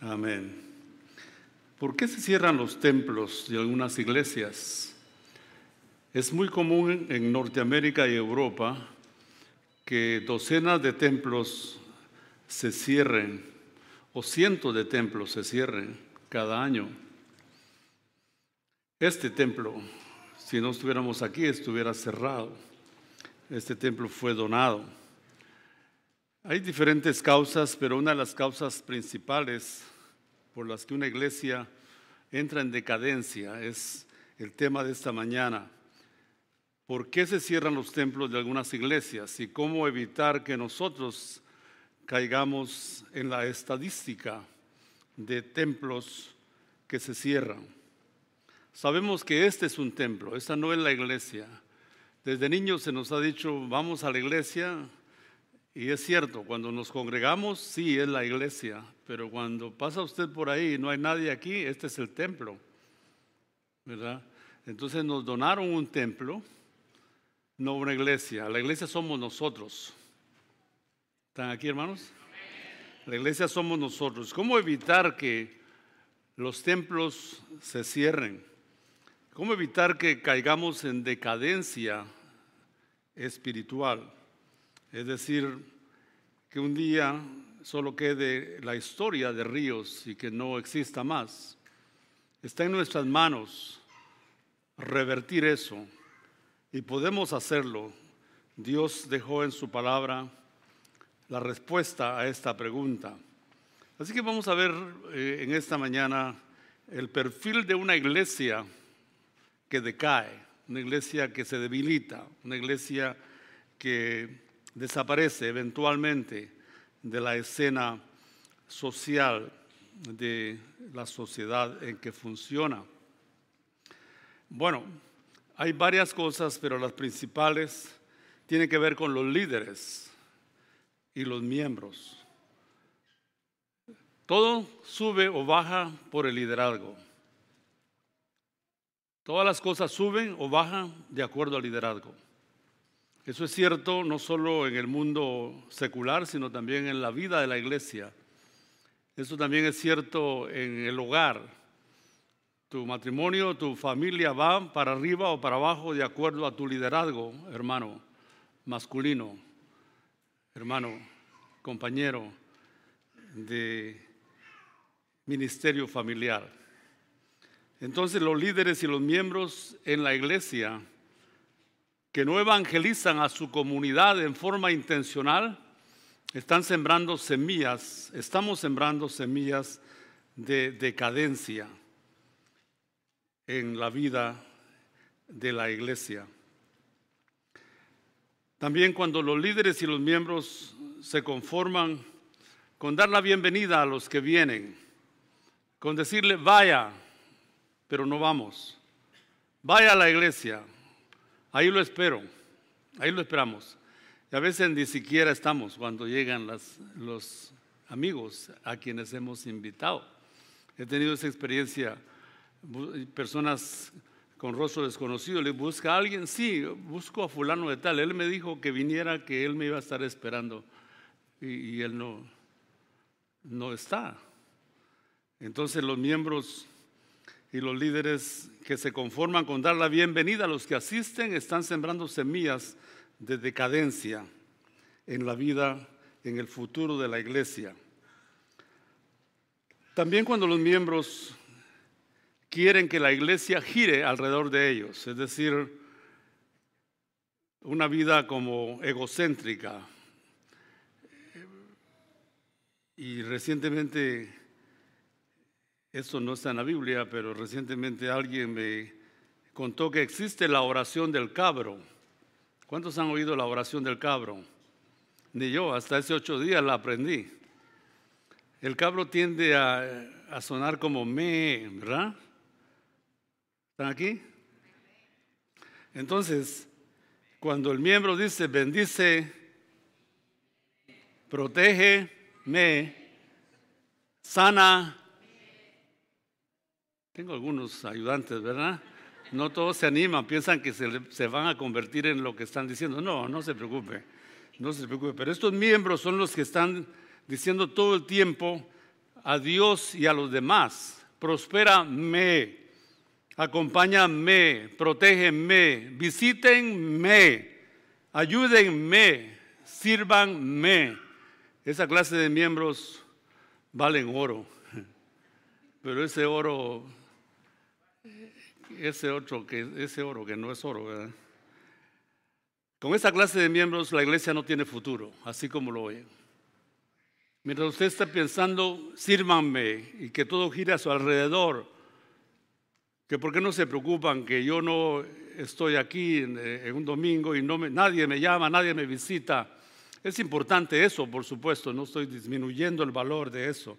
Amén. ¿Por qué se cierran los templos de algunas iglesias? Es muy común en Norteamérica y Europa que docenas de templos se cierren o cientos de templos se cierren cada año. Este templo, si no estuviéramos aquí, estuviera cerrado. Este templo fue donado. Hay diferentes causas, pero una de las causas principales por las que una iglesia entra en decadencia es el tema de esta mañana. ¿Por qué se cierran los templos de algunas iglesias y cómo evitar que nosotros caigamos en la estadística de templos que se cierran? Sabemos que este es un templo, esta no es la iglesia. Desde niños se nos ha dicho, vamos a la iglesia, y es cierto, cuando nos congregamos, sí es la iglesia, pero cuando pasa usted por ahí y no hay nadie aquí, este es el templo, ¿verdad? Entonces nos donaron un templo, no una iglesia. La iglesia somos nosotros. ¿Están aquí, hermanos? La iglesia somos nosotros. ¿Cómo evitar que los templos se cierren? ¿Cómo evitar que caigamos en decadencia espiritual? Es decir, que un día solo quede la historia de ríos y que no exista más. Está en nuestras manos revertir eso y podemos hacerlo. Dios dejó en su palabra la respuesta a esta pregunta. Así que vamos a ver eh, en esta mañana el perfil de una iglesia que decae, una iglesia que se debilita, una iglesia que desaparece eventualmente de la escena social de la sociedad en que funciona. Bueno, hay varias cosas, pero las principales tienen que ver con los líderes y los miembros. Todo sube o baja por el liderazgo. Todas las cosas suben o bajan de acuerdo al liderazgo. Eso es cierto no solo en el mundo secular, sino también en la vida de la iglesia. Eso también es cierto en el hogar. Tu matrimonio, tu familia va para arriba o para abajo de acuerdo a tu liderazgo, hermano, masculino, hermano, compañero de ministerio familiar. Entonces los líderes y los miembros en la iglesia que no evangelizan a su comunidad en forma intencional, están sembrando semillas, estamos sembrando semillas de decadencia en la vida de la iglesia. También cuando los líderes y los miembros se conforman con dar la bienvenida a los que vienen, con decirle, vaya, pero no vamos, vaya a la iglesia, Ahí lo espero, ahí lo esperamos. Y a veces ni siquiera estamos cuando llegan los amigos a quienes hemos invitado. He tenido esa experiencia, personas con rostro desconocido, le busca a alguien, sí, busco a fulano de tal. Él me dijo que viniera, que él me iba a estar esperando y, y él no, no está. Entonces los miembros y los líderes que se conforman con dar la bienvenida a los que asisten están sembrando semillas de decadencia en la vida, en el futuro de la iglesia. También cuando los miembros quieren que la iglesia gire alrededor de ellos, es decir, una vida como egocéntrica. Y recientemente esto no está en la Biblia, pero recientemente alguien me contó que existe la oración del cabro. ¿Cuántos han oído la oración del cabro? Ni yo, hasta hace ocho días la aprendí. El cabro tiende a, sonar como me, ¿verdad? ¿Están aquí? Entonces, cuando el miembro dice, bendice, protege, me, sana, tengo algunos ayudantes, ¿verdad? No todos se animan, piensan que se, van a convertir en lo que están diciendo. No, no se preocupe, no se preocupe. Pero estos miembros son los que están diciendo todo el tiempo a Dios y a los demás. Prospérame, acompáñame, protégeme, visítenme, ayúdenme, sírvanme. Esa clase de miembros valen oro, pero ese oro, ese otro que ese oro que no es oro, ¿verdad? Con esa clase de miembros la iglesia no tiene futuro, así como lo oyen. Mientras usted está pensando, sírvanme y que todo gire a su alrededor, que por qué no se preocupan que yo no estoy aquí en, un domingo y no nadie me llama, nadie me visita. Es importante eso, por supuesto, no estoy disminuyendo el valor de eso.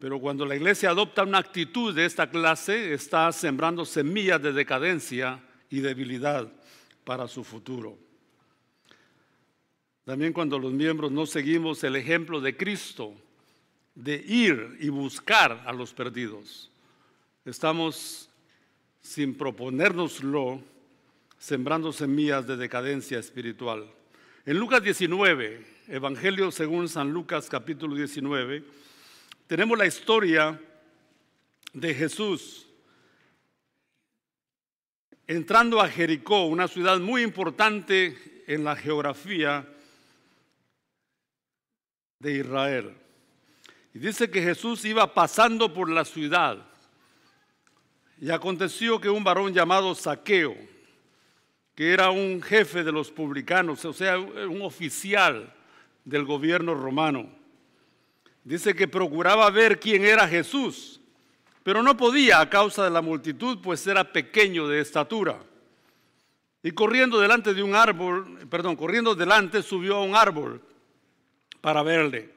Pero cuando la iglesia adopta una actitud de esta clase, está sembrando semillas de decadencia y debilidad para su futuro. También cuando los miembros no seguimos el ejemplo de Cristo, de ir y buscar a los perdidos, estamos, sin proponérnoslo, sembrando semillas de decadencia espiritual. En Lucas 19, Evangelio según San Lucas capítulo 19, tenemos la historia de Jesús entrando a Jericó, una ciudad muy importante en la geografía de Israel. Y dice que Jesús iba pasando por la ciudad. Y aconteció que un varón llamado Saqueo, que era un jefe de los publicanos, o sea, un oficial del gobierno romano, dice que procuraba ver quién era Jesús, pero no podía a causa de la multitud, pues era pequeño de estatura. Y corriendo delante de un árbol, perdón, corriendo delante subió a un árbol para verle,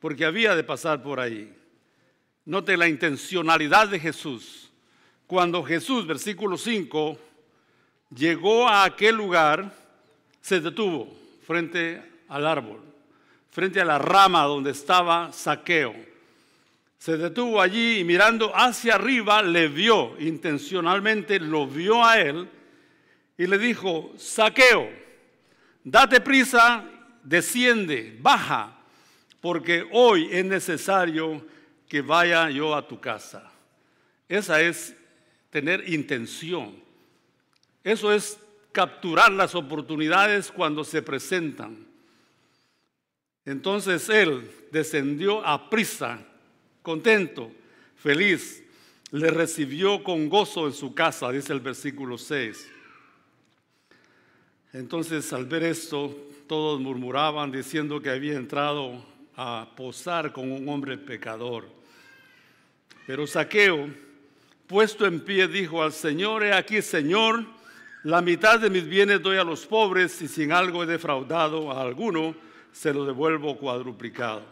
porque había de pasar por ahí. Note la intencionalidad de Jesús. Cuando Jesús, versículo 5, llegó a aquel lugar, se detuvo frente al árbol, frente a la rama donde estaba Saqueo. Se detuvo allí y mirando hacia arriba le vio, intencionalmente lo vio a él y le dijo, Saqueo, date prisa desciende, baja, porque hoy es necesario que vaya yo a tu casa. Esa es tener intención. Eso es capturar las oportunidades cuando se presentan. Entonces él descendió a prisa, contento, feliz, le recibió con gozo en su casa, dice el versículo 6. Entonces al ver esto, todos murmuraban diciendo que había entrado a posar con un hombre pecador. Pero Saqueo, puesto en pie, dijo al Señor, he aquí, Señor, la mitad de mis bienes doy a los pobres y sin algo he defraudado a alguno, se lo devuelvo cuadruplicado.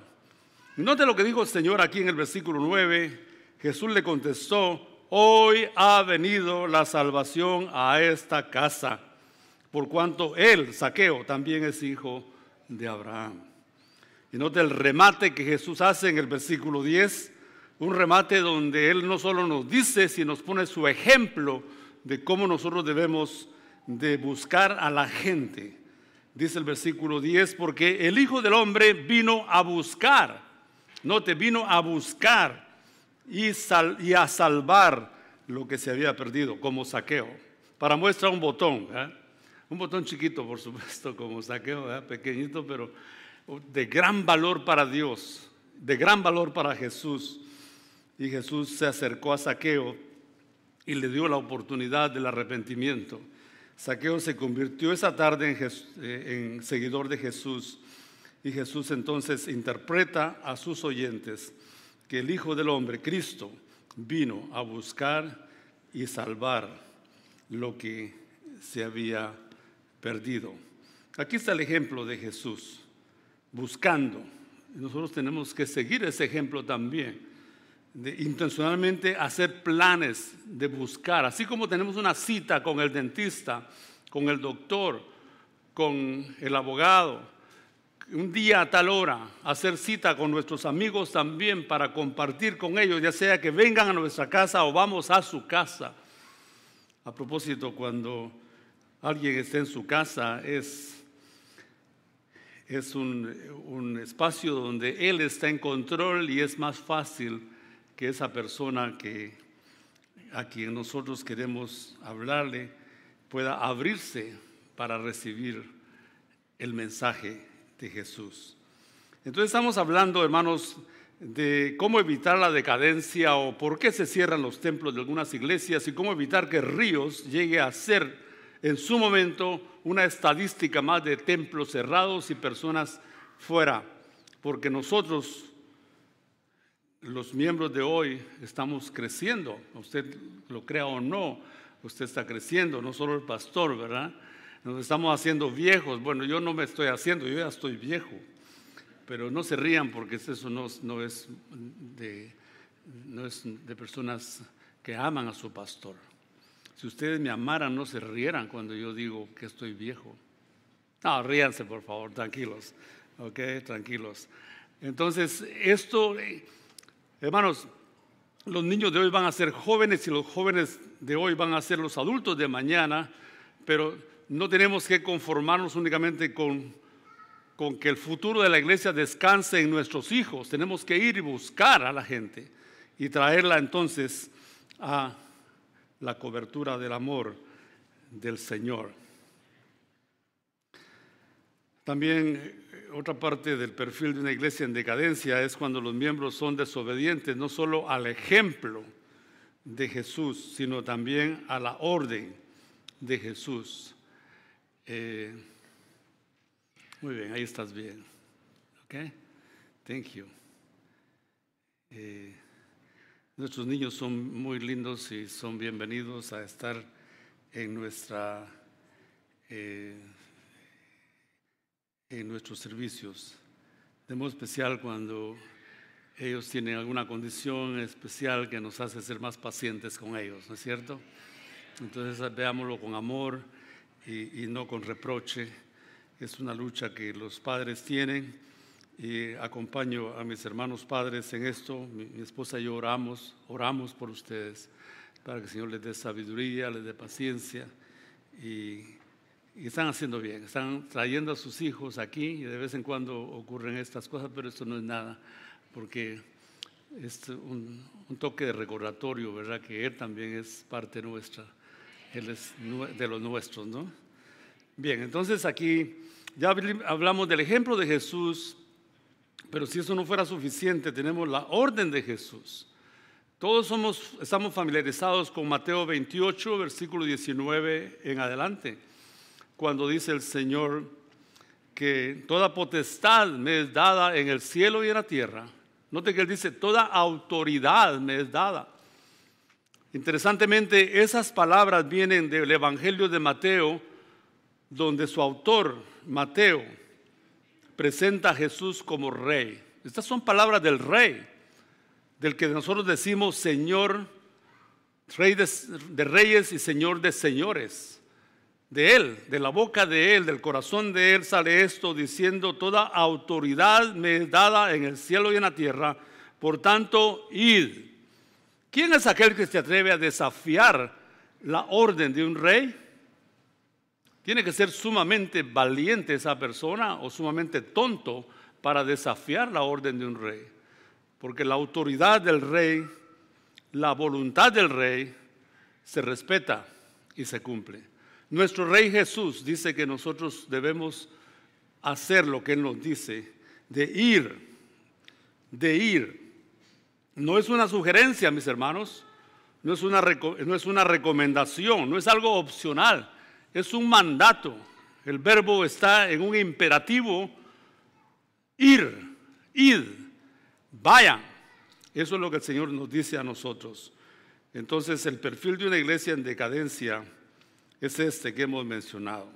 Note lo que dijo el Señor aquí en el versículo 9. Jesús le contestó, hoy ha venido la salvación a esta casa por cuanto él, Saqueo, también es hijo de Abraham. Y note el remate que Jesús hace en el versículo 10, un remate donde él no solo nos dice, sino nos pone su ejemplo de cómo nosotros debemos de buscar a la gente. Dice el versículo 10, porque el Hijo del Hombre vino a buscar, note, vino a buscar y, a salvar lo que se había perdido, como saqueo. Para muestra un botón. Un botón chiquito, por supuesto, como saqueo, pequeñito, pero de gran valor para Dios, de gran valor para Jesús. Y Jesús se acercó a Saqueo y le dio la oportunidad del arrepentimiento. Saqueo se convirtió esa tarde en, eh, en seguidor de Jesús y Jesús entonces interpreta a sus oyentes que el Hijo del Hombre, Cristo, vino a buscar y salvar lo que se había perdido. Aquí está el ejemplo de Jesús, buscando. Nosotros tenemos que seguir ese ejemplo también, de intencionalmente hacer planes de buscar, así como tenemos una cita con el dentista, con el doctor, con el abogado, un día a tal hora, hacer cita con nuestros amigos también para compartir con ellos, ya sea que vengan a nuestra casa o vamos a su casa. A propósito, cuando alguien esté en su casa, es, es un, un, espacio donde Él está en control y es más fácil que esa persona que, a quien nosotros queremos hablarle pueda abrirse para recibir el mensaje de Jesús. Entonces estamos hablando, hermanos, de cómo evitar la decadencia o por qué se cierran los templos de algunas iglesias y cómo evitar que Ríos llegue a ser en su momento una estadística más de templos cerrados y personas fuera, porque nosotros, los miembros de hoy, estamos creciendo, usted lo crea o no, usted está creciendo, no solo el pastor, ¿verdad? Nos estamos haciendo viejos, bueno, yo no me estoy haciendo, yo ya estoy viejo pero no se rían porque eso no, es de, es de personas que aman a su pastor. Si ustedes me amaran, no se rieran cuando yo digo que estoy viejo. No, ríanse por favor, tranquilos, ok, tranquilos. Entonces, esto, hermanos, los niños de hoy van a ser jóvenes y los jóvenes de hoy van a ser los adultos de mañana, pero no tenemos que conformarnos únicamente con con que el futuro de la iglesia descanse en nuestros hijos. Tenemos que ir y buscar a la gente y traerla entonces a la cobertura del amor del Señor. También otra parte del perfil de una iglesia en decadencia es cuando los miembros son desobedientes, no solo al ejemplo de Jesús, sino también a la orden de Jesús. Eh, muy bien, ahí estás bien. Ok, thank you. Eh, nuestros niños son muy lindos y son bienvenidos a estar en nuestra eh, en nuestros servicios. De modo especial cuando ellos tienen alguna condición especial que nos hace ser más pacientes con ellos, ¿no es cierto? Entonces veámoslo con amor y, y no con reproche es una lucha que los padres tienen y acompaño a mis hermanos padres en esto. Mi, esposa y yo oramos, oramos por ustedes para que el Señor les dé sabiduría, les dé paciencia y, están haciendo bien, están trayendo a sus hijos aquí y de vez en cuando ocurren estas cosas, pero esto no es nada porque es un, un toque de recordatorio, ¿verdad? Que Él también es parte nuestra, Él es de los nuestros, ¿no? Bien, entonces aquí ya hablamos del ejemplo de Jesús, pero si eso no fuera suficiente, tenemos la orden de Jesús. Todos somos, estamos familiarizados con Mateo 28, versículo 19 en adelante, cuando dice el Señor que toda potestad me es dada en el cielo y en la tierra. Note que Él dice, toda autoridad me es dada. Interesantemente, esas palabras vienen del Evangelio de Mateo, donde su autor, Mateo, presenta a Jesús como rey. Estas son palabras del rey, del que nosotros decimos Señor, Rey de, reyes y Señor de señores. De Él, de la boca de Él, del corazón de Él sale esto diciendo, toda autoridad me es dada en el cielo y en la tierra, por tanto, id. ¿Quién es aquel que se atreve a desafiar la orden de un rey? Tiene que ser sumamente valiente esa persona o sumamente tonto para desafiar la orden de un rey. Porque la autoridad del rey, la voluntad del rey, se respeta y se cumple. Nuestro rey Jesús dice que nosotros debemos hacer lo que Él nos dice, de ir, de ir. No es una sugerencia, mis hermanos, no es una, no es una recomendación, no es algo opcional es un mandato. El verbo está en un imperativo, ir, id, vayan. Eso es lo que el Señor nos dice a nosotros. Entonces el perfil de una iglesia en decadencia es este que hemos mencionado.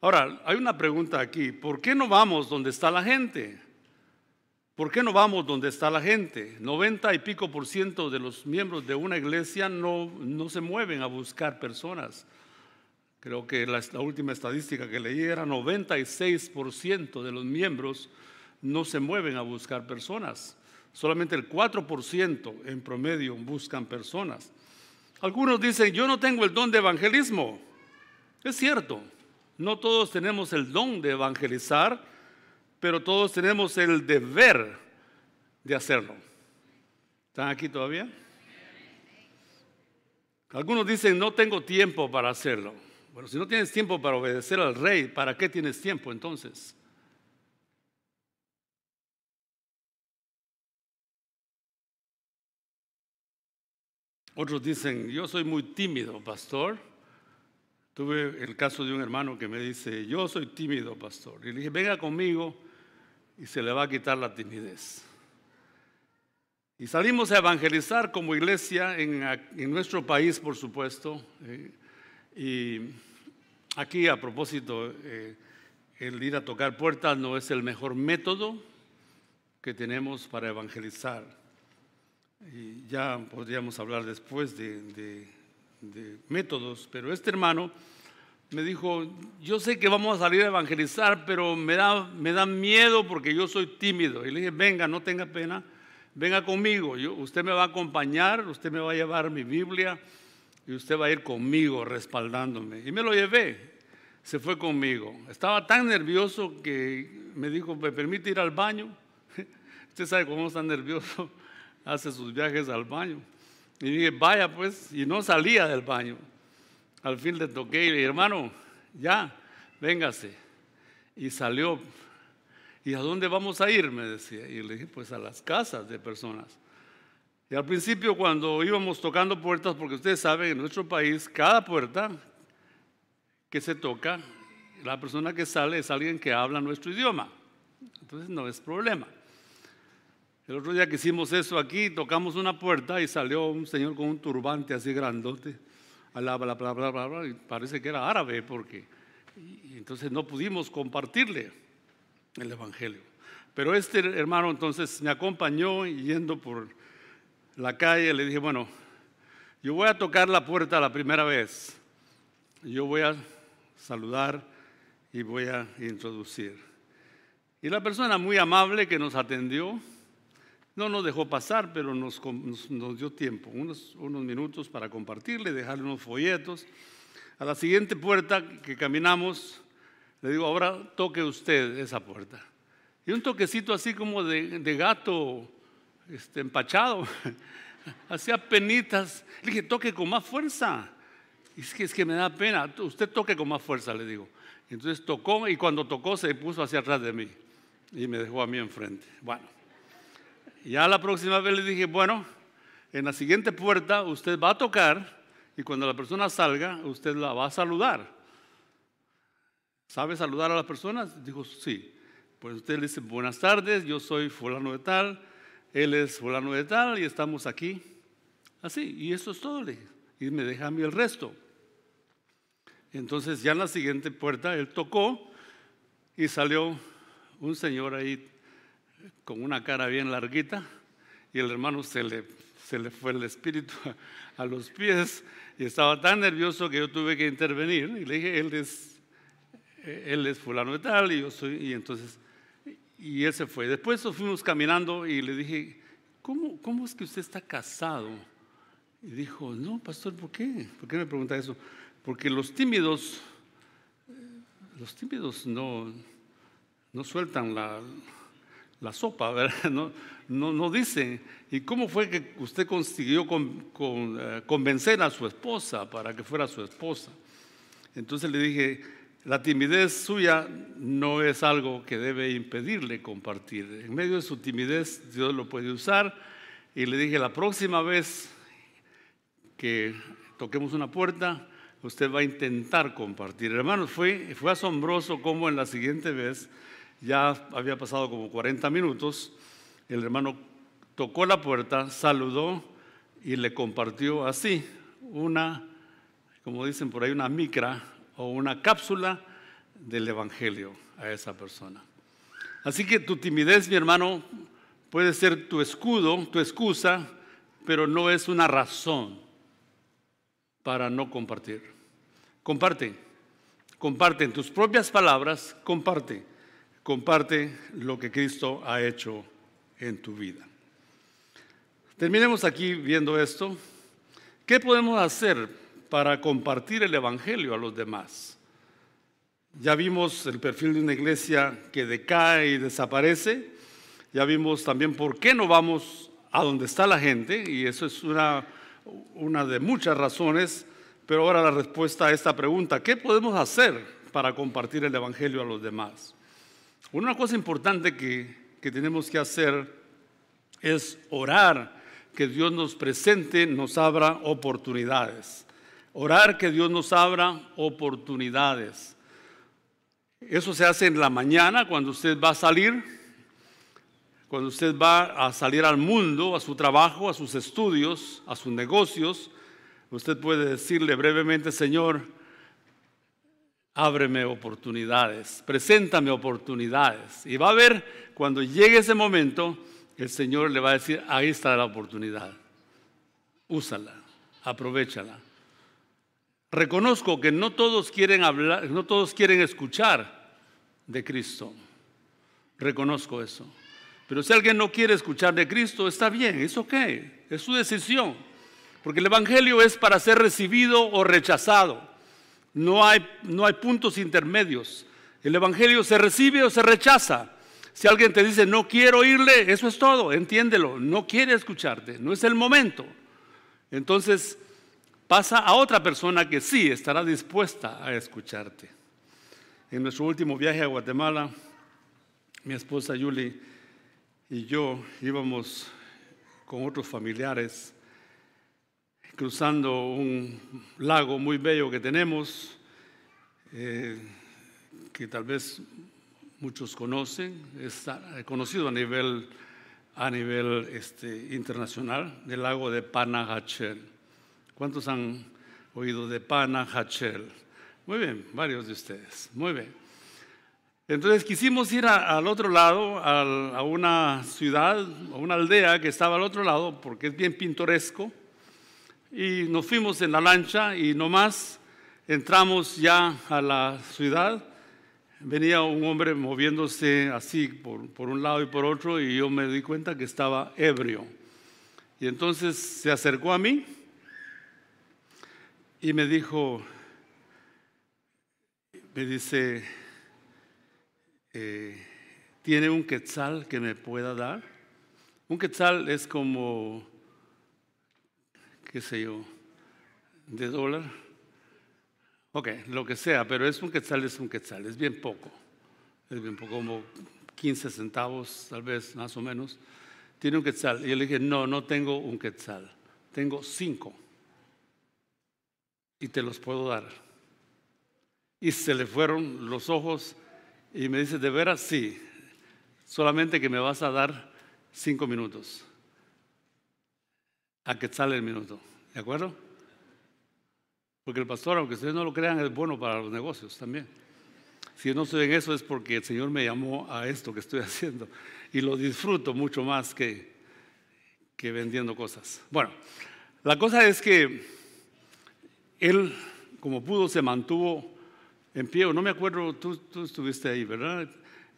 Ahora, hay una pregunta aquí. ¿Por qué no vamos donde está la gente? ¿Por qué no vamos donde está la gente? 90 y pico por ciento de los miembros de una iglesia no, no se mueven a buscar personas. Creo que la, última estadística que leí era 96% de los miembros no se mueven a buscar personas. Solamente el 4% en promedio buscan personas. Algunos dicen, yo no tengo el don de evangelismo. Es cierto, no todos tenemos el don de evangelizar, pero todos tenemos el deber de hacerlo. ¿Están aquí todavía? Algunos dicen, no tengo tiempo para hacerlo. Bueno, si no tienes tiempo para obedecer al rey, ¿para qué tienes tiempo entonces? Otros dicen, yo soy muy tímido, pastor. Tuve el caso de un hermano que me dice, yo soy tímido, pastor. Y le dije, venga conmigo y se le va a quitar la timidez. Y salimos a evangelizar como iglesia en, nuestro país, por supuesto. Eh, y aquí, a propósito, eh, el ir a tocar puertas no es el mejor método que tenemos para evangelizar. Y ya podríamos hablar después de, métodos, pero este hermano me dijo, yo sé que vamos a salir a evangelizar, pero me da, me da miedo porque yo soy tímido. Y le dije, venga, no tenga pena, venga conmigo, yo, usted me va a acompañar, usted me va a llevar mi Biblia y usted va a ir conmigo respaldándome. Y me lo llevé, se fue conmigo. Estaba tan nervioso que me dijo, ¿me permite ir al baño? Usted sabe cómo está nervioso hace sus viajes al baño. Y dije, vaya pues, y no salía del baño. Al fin le toqué y le dije, hermano, ya, véngase. Y salió. ¿Y a dónde vamos a ir? Me decía. Y le dije, pues a las casas de personas. Y al principio cuando íbamos tocando puertas, porque ustedes saben, en nuestro país, cada puerta que se toca, la persona que sale es alguien que habla nuestro idioma. Entonces no es problema. El otro día que hicimos eso aquí, tocamos una puerta y salió un señor con un turbante así grandote, bla, bla, bla, bla, bla, y parece que era árabe, porque y entonces no pudimos compartirle el Evangelio. Pero este hermano entonces me acompañó yendo por la calle, le dije, bueno, yo voy a tocar la puerta la primera vez, yo voy a saludar y voy a introducir. Y la persona muy amable que nos atendió, no nos dejó pasar, pero nos, dio tiempo, unos, minutos para compartirle, dejarle unos folletos. A la siguiente puerta que caminamos, le digo, ahora toque usted esa puerta. Y un toquecito así como de, gato este, empachado, hacía penitas. Le dije, toque con más fuerza. Es que, es que me da pena, usted toque con más fuerza, le digo. Entonces tocó y cuando tocó se puso hacia atrás de mí y me dejó a mí enfrente. Bueno, ya la próxima vez le dije, bueno, en la siguiente puerta usted va a tocar y cuando la persona salga, usted la va a saludar. ¿Sabe saludar a las personas? Dijo, sí. Pues usted le dice, buenas tardes, yo soy fulano de tal, él es fulano de tal y estamos aquí. Así, y eso es todo. Y me deja a mí el resto. Entonces ya en la siguiente puerta él tocó y salió un señor ahí con una cara bien larguita y el hermano se le, se le fue el espíritu a, los pies y estaba tan nervioso que yo tuve que intervenir y le dije, él es, él es fulano de tal y yo soy, y entonces, y él se fue. Después fuimos caminando y le dije, ¿cómo, cómo es que usted está casado? Y dijo, no, pastor, ¿por qué? ¿Por qué me pregunta eso? Porque los tímidos, los tímidos no, no sueltan la, la sopa, ¿verdad? No, no, no dice. ¿Y cómo fue que usted consiguió eh, convencer a su esposa para que fuera su esposa? Entonces le dije, la timidez suya no es algo que debe impedirle compartir. En medio de su timidez Dios lo puede usar. Y le dije, la próxima vez que toquemos una puerta, usted va a intentar compartir. Hermanos, fue, fue asombroso cómo en la siguiente vez ya había pasado como 40 minutos, el hermano tocó la puerta, saludó y le compartió así una, como dicen por ahí, una micra o una cápsula del Evangelio a esa persona. Así que tu timidez, mi hermano, puede ser tu escudo, tu excusa, pero no es una razón para no compartir. Comparte, comparte en tus propias palabras, comparte comparte lo que Cristo ha hecho en tu vida. Terminemos aquí viendo esto. ¿Qué podemos hacer para compartir el Evangelio a los demás? Ya vimos el perfil de una iglesia que decae y desaparece. Ya vimos también por qué no vamos a donde está la gente, y eso es una, una de muchas razones. Pero ahora la respuesta a esta pregunta, ¿qué podemos hacer para compartir el Evangelio a los demás? Una cosa importante que, que tenemos que hacer es orar que Dios nos presente, nos abra oportunidades. Orar que Dios nos abra oportunidades. Eso se hace en la mañana cuando usted va a salir, cuando usted va a salir al mundo, a su trabajo, a sus estudios, a sus negocios. Usted puede decirle brevemente, Señor, ábreme oportunidades, preséntame oportunidades. Y va a ver cuando llegue ese momento, el Señor le va a decir, ahí está la oportunidad, úsala, aprovechala. Reconozco que no todos quieren hablar, no todos quieren escuchar de Cristo. Reconozco eso. Pero si alguien no quiere escuchar de Cristo, está bien, es ok, es su decisión. Porque el Evangelio es para ser recibido o rechazado. No hay, no hay puntos intermedios. El Evangelio se recibe o se rechaza. Si alguien te dice, no quiero oírle, eso es todo, entiéndelo, no quiere escucharte, no es el momento. Entonces pasa a otra persona que sí estará dispuesta a escucharte. En nuestro último viaje a Guatemala, mi esposa Yuli y yo íbamos con otros familiares cruzando un lago muy bello que tenemos, eh, que tal vez muchos conocen, es conocido a nivel, a nivel este, internacional, del lago de Panajachel. ¿Cuántos han oído de Panajachel? Muy bien, varios de ustedes. Muy bien. Entonces quisimos ir al otro lado, a una ciudad, a una aldea que estaba al otro lado, porque es bien pintoresco. Y nos fuimos en la lancha y nomás entramos ya a la ciudad venía un hombre moviéndose así por, un lado y por otro y yo me di cuenta que estaba ebrio. Y entonces se acercó a mí y me dijo, me dice, eh, ¿tiene un quetzal que me pueda dar? Un quetzal es como, qué sé yo, de dólar Ok, lo que sea, pero es un quetzal, es un quetzal, es bien poco. Es bien poco, como 15 centavos, tal vez, más o menos. Tiene un quetzal. Y yo le dije, no, no tengo un quetzal, tengo cinco. Y te los puedo dar. Y se le fueron los ojos y me dice, ¿de veras? Sí, solamente que me vas a dar cinco minutos. A quetzal el minuto, ¿de acuerdo? Porque el pastor, aunque ustedes no lo crean, es bueno para los negocios también. Si no estoy en eso es porque el Señor me llamó a esto que estoy haciendo y lo disfruto mucho más que, que vendiendo cosas. Bueno, la cosa es que él, como pudo, se mantuvo en pie. No me acuerdo, tú, tú estuviste ahí, ¿verdad?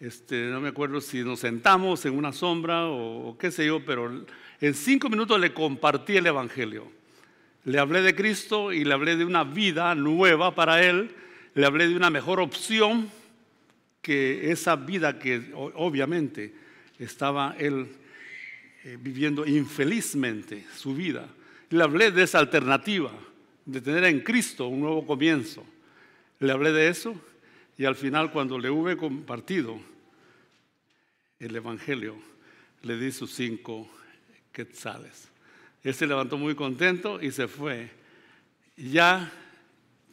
Este, no me acuerdo si nos sentamos en una sombra o, qué sé yo, pero en cinco minutos le compartí el Evangelio. Le hablé de Cristo y le hablé de una vida nueva para él. Le hablé de una mejor opción que esa vida que obviamente estaba él eh, viviendo infelizmente su vida. Le hablé de esa alternativa, de tener en Cristo un nuevo comienzo. Le hablé de eso y al final cuando le hube compartido el Evangelio, le di sus cinco quetzales. Él se levantó muy contento y se fue. Ya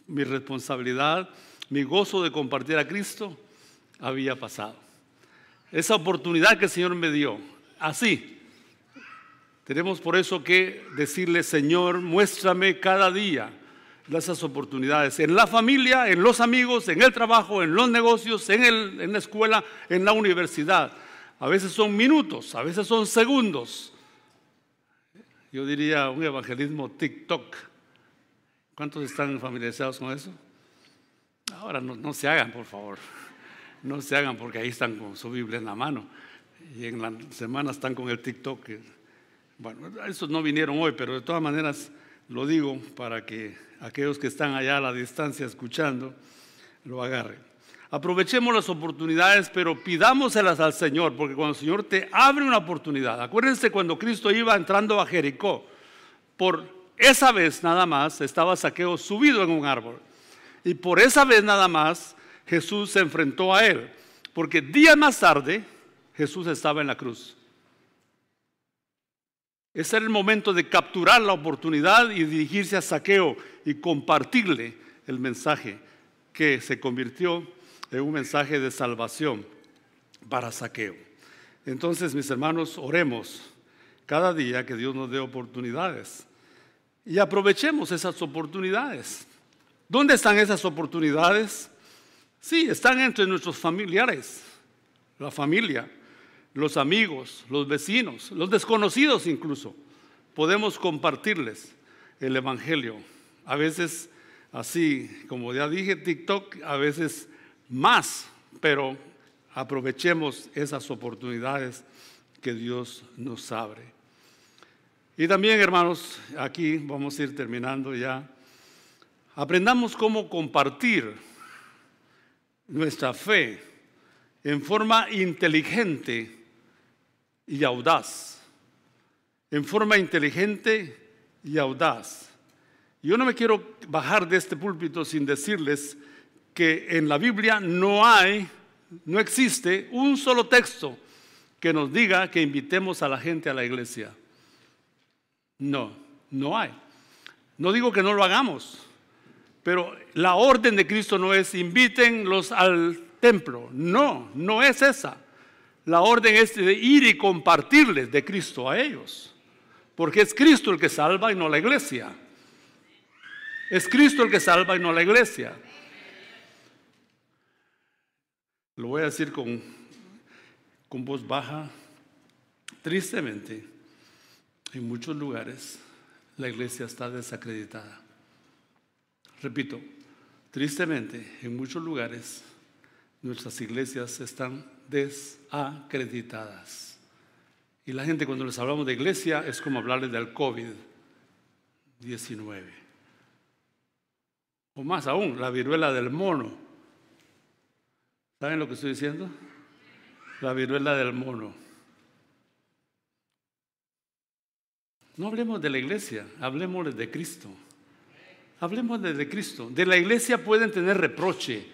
mi responsabilidad, mi gozo de compartir a Cristo había pasado. Esa oportunidad que el Señor me dio, así. Tenemos por eso que decirle, Señor, muéstrame cada día esas oportunidades en la familia, en los amigos, en el trabajo, en los negocios, en, el, en la escuela, en la universidad. A veces son minutos, a veces son segundos, yo diría un evangelismo TikTok. ¿Cuántos están familiarizados con eso? Ahora no, se hagan, por favor. No se hagan porque ahí están con su Biblia en la mano. Y en la semana están con el TikTok. Bueno, esos no vinieron hoy, pero de todas maneras lo digo para que aquellos que están allá a la distancia escuchando lo agarren. Aprovechemos las oportunidades, pero pidámoselas al Señor, porque cuando el Señor te abre una oportunidad, acuérdense cuando Cristo iba entrando a Jericó, por esa vez nada más estaba Saqueo subido en un árbol. Y por esa vez nada más Jesús se enfrentó a él, porque días más tarde Jesús estaba en la cruz. Ese era el momento de capturar la oportunidad y dirigirse a Saqueo y compartirle el mensaje que se convirtió en un mensaje de salvación para Saqueo. Entonces, mis hermanos, oremos cada día que Dios nos dé oportunidades y aprovechemos esas oportunidades. ¿Dónde están esas oportunidades? Sí, están entre nuestros familiares, la familia, los amigos, los vecinos, los desconocidos incluso. Podemos compartirles el Evangelio. A veces así, como ya dije, TikTok, a veces más, pero aprovechemos esas oportunidades que Dios nos abre. Y también, hermanos, aquí vamos a ir terminando ya. Aprendamos cómo compartir nuestra fe en forma inteligente y audaz. En forma inteligente y audaz. Yo no me quiero bajar de este púlpito sin decirles que en la Biblia no hay, no existe un solo texto que nos diga que invitemos a la gente a la iglesia. No, no hay. No digo que no lo hagamos, pero la orden de Cristo no es invítenlos al templo. No, no es esa. La orden es de ir y compartirles de Cristo a ellos. Porque es Cristo el que salva y no la iglesia. Es Cristo el que salva y no la iglesia. Lo voy a decir con, con voz baja. Tristemente, en muchos lugares la iglesia está desacreditada. Repito, tristemente, en muchos lugares nuestras iglesias están desacreditadas. Y la gente cuando les hablamos de iglesia es como hablarles del COVID-19. O más aún, la viruela del mono ¿Saben lo que estoy diciendo? La viruela del mono. No hablemos de la iglesia, hablemos de Cristo. Hablemos de Cristo. De la iglesia pueden tener reproche.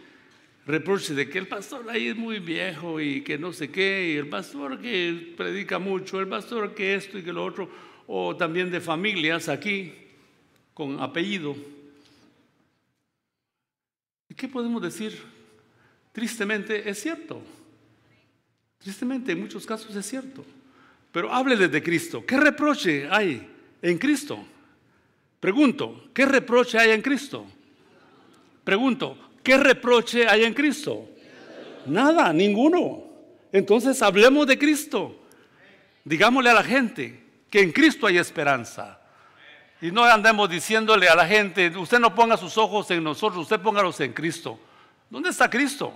Reproche de que el pastor ahí es muy viejo y que no sé qué, y el pastor que predica mucho, el pastor que esto y que lo otro, o también de familias aquí con apellido. ¿Y qué podemos decir? Tristemente es cierto. Tristemente en muchos casos es cierto. Pero háblele de Cristo. ¿Qué reproche hay en Cristo? Pregunto, ¿qué reproche hay en Cristo? Pregunto, ¿qué reproche hay en Cristo? Nada, ninguno. Entonces hablemos de Cristo. Digámosle a la gente que en Cristo hay esperanza. Y no andemos diciéndole a la gente, usted no ponga sus ojos en nosotros, usted póngalos en Cristo. ¿Dónde está Cristo?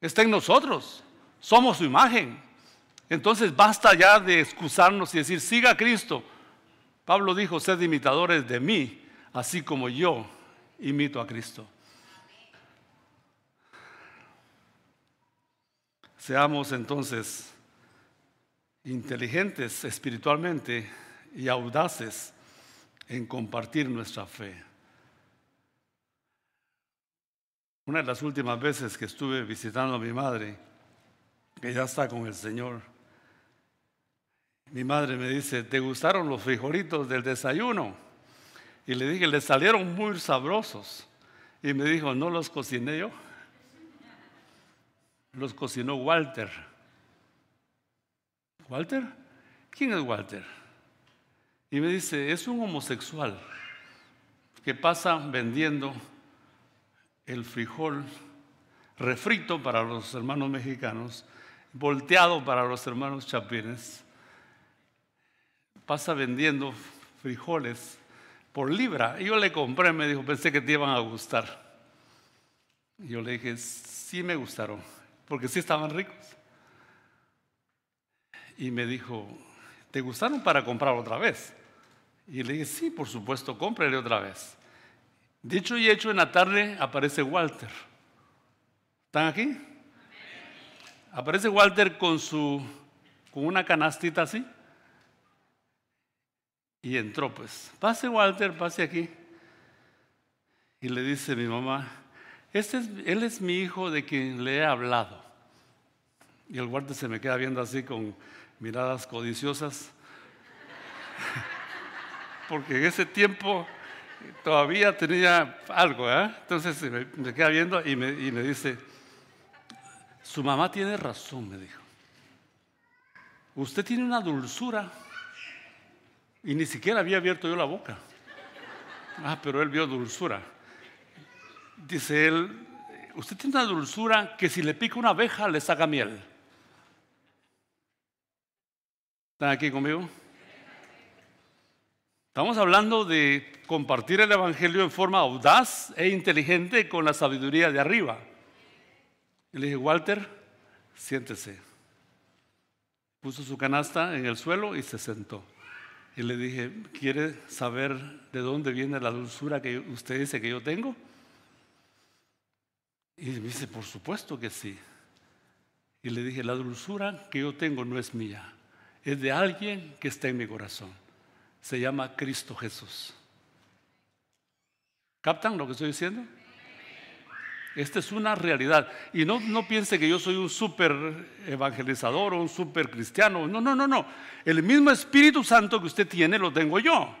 Está en nosotros. Somos su imagen. Entonces basta ya de excusarnos y decir, siga a Cristo. Pablo dijo, sed imitadores de mí, así como yo imito a Cristo. Seamos entonces inteligentes espiritualmente y audaces en compartir nuestra fe. Una de las últimas veces que estuve visitando a mi madre, que ya está con el Señor, mi madre me dice, ¿te gustaron los frijolitos del desayuno? Y le dije, le salieron muy sabrosos. Y me dijo, no los cociné yo. Los cocinó Walter. ¿Walter? ¿Quién es Walter? Y me dice, es un homosexual que pasa vendiendo el frijol refrito para los hermanos mexicanos, volteado para los hermanos chapines, pasa vendiendo frijoles por libra. Y yo le compré, me dijo, pensé que te iban a gustar. Y yo le dije, sí me gustaron, porque sí estaban ricos. Y me dijo, ¿te gustaron para comprar otra vez? Y le dije, sí, por supuesto, cómprele otra vez. Dicho y hecho, en la tarde aparece Walter. ¿Están aquí? Aparece Walter con su con una canastita así. Y entró pues. Pase Walter, pase aquí. Y le dice mi mamá, este es, él es mi hijo de quien le he hablado. Y el Walter se me queda viendo así con miradas codiciosas. Porque en ese tiempo todavía tenía algo, ¿eh? Entonces me, queda viendo y me, y me dice, su mamá tiene razón, me dijo. Usted tiene una dulzura. Y ni siquiera había abierto yo la boca. Ah, pero él vio dulzura. Dice él, usted tiene una dulzura que si le pica una abeja le saca miel. ¿Están aquí conmigo? Estamos hablando de compartir el Evangelio en forma audaz e inteligente con la sabiduría de arriba. Y le dije, Walter, siéntese. Puso su canasta en el suelo y se sentó. Y le dije, ¿quiere saber de dónde viene la dulzura que usted dice que yo tengo? Y me dice, por supuesto que sí. Y le dije, la dulzura que yo tengo no es mía, es de alguien que está en mi corazón se llama Cristo Jesús. ¿Captan lo que estoy diciendo? Esta es una realidad. Y no, no piense que yo soy un súper evangelizador o un súper cristiano. No, no, no, no. El mismo Espíritu Santo que usted tiene lo tengo yo.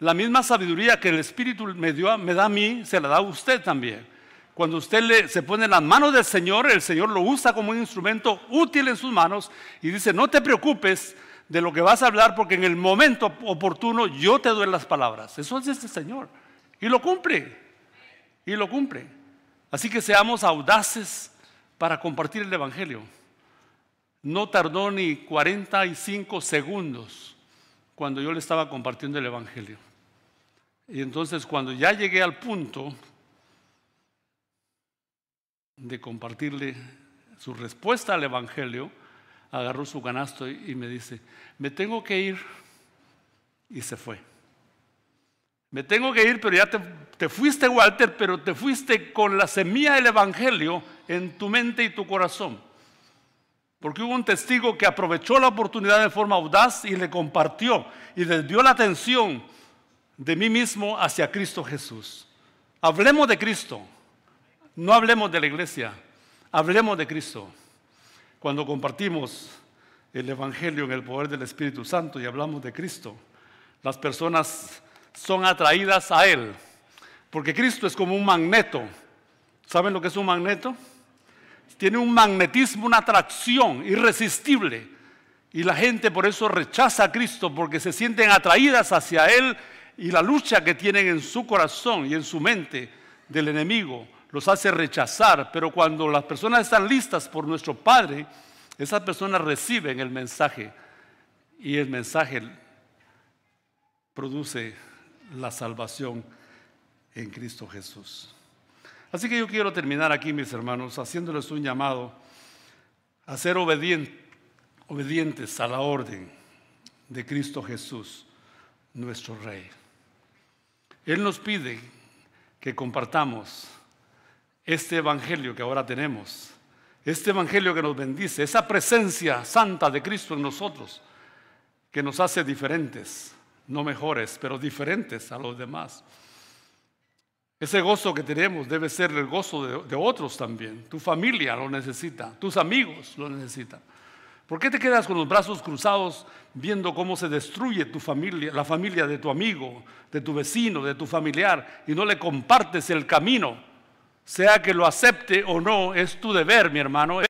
La misma sabiduría que el Espíritu me, dio, me da a mí, se la da a usted también. Cuando usted le, se pone en las manos del Señor, el Señor lo usa como un instrumento útil en sus manos y dice, no te preocupes, de lo que vas a hablar porque en el momento oportuno yo te doy las palabras. Eso es este Señor. Y lo cumple. Y lo cumple. Así que seamos audaces para compartir el Evangelio. No tardó ni 45 segundos cuando yo le estaba compartiendo el Evangelio. Y entonces cuando ya llegué al punto de compartirle su respuesta al Evangelio, agarró su canasto y me dice, me tengo que ir. Y se fue. Me tengo que ir, pero ya te, fuiste, Walter, pero te fuiste con la semilla del Evangelio en tu mente y tu corazón. Porque hubo un testigo que aprovechó la oportunidad de forma audaz y le compartió y desvió la atención de mí mismo hacia Cristo Jesús. Hablemos de Cristo, no hablemos de la iglesia, hablemos de Cristo cuando compartimos el Evangelio en el poder del Espíritu Santo y hablamos de Cristo, las personas son atraídas a Él, porque Cristo es como un magneto. ¿Saben lo que es un magneto? Tiene un magnetismo, una atracción irresistible. Y la gente por eso rechaza a Cristo, porque se sienten atraídas hacia Él y la lucha que tienen en su corazón y en su mente del enemigo los hace rechazar, pero cuando las personas están listas por nuestro Padre, esas personas reciben el mensaje y el mensaje produce la salvación en Cristo Jesús. Así que yo quiero terminar aquí, mis hermanos, haciéndoles un llamado a ser obedientes a la orden de Cristo Jesús, nuestro Rey. Él nos pide que compartamos este Evangelio que ahora tenemos, este Evangelio que nos bendice, esa presencia santa de Cristo en nosotros, que nos hace diferentes, no mejores, pero diferentes a los demás. Ese gozo que tenemos debe ser el gozo de, otros también. Tu familia lo necesita, tus amigos lo necesitan. ¿Por qué te quedas con los brazos cruzados viendo cómo se destruye tu familia, la familia de tu amigo, de tu vecino, de tu familiar, y no le compartes el camino sea que lo acepte o no, es tu deber, mi hermano.